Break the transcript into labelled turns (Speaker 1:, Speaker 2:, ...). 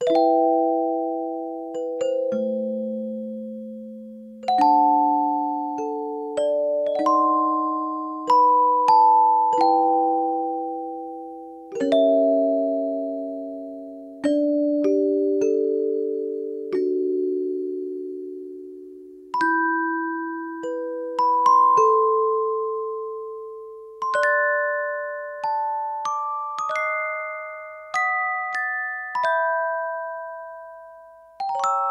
Speaker 1: you you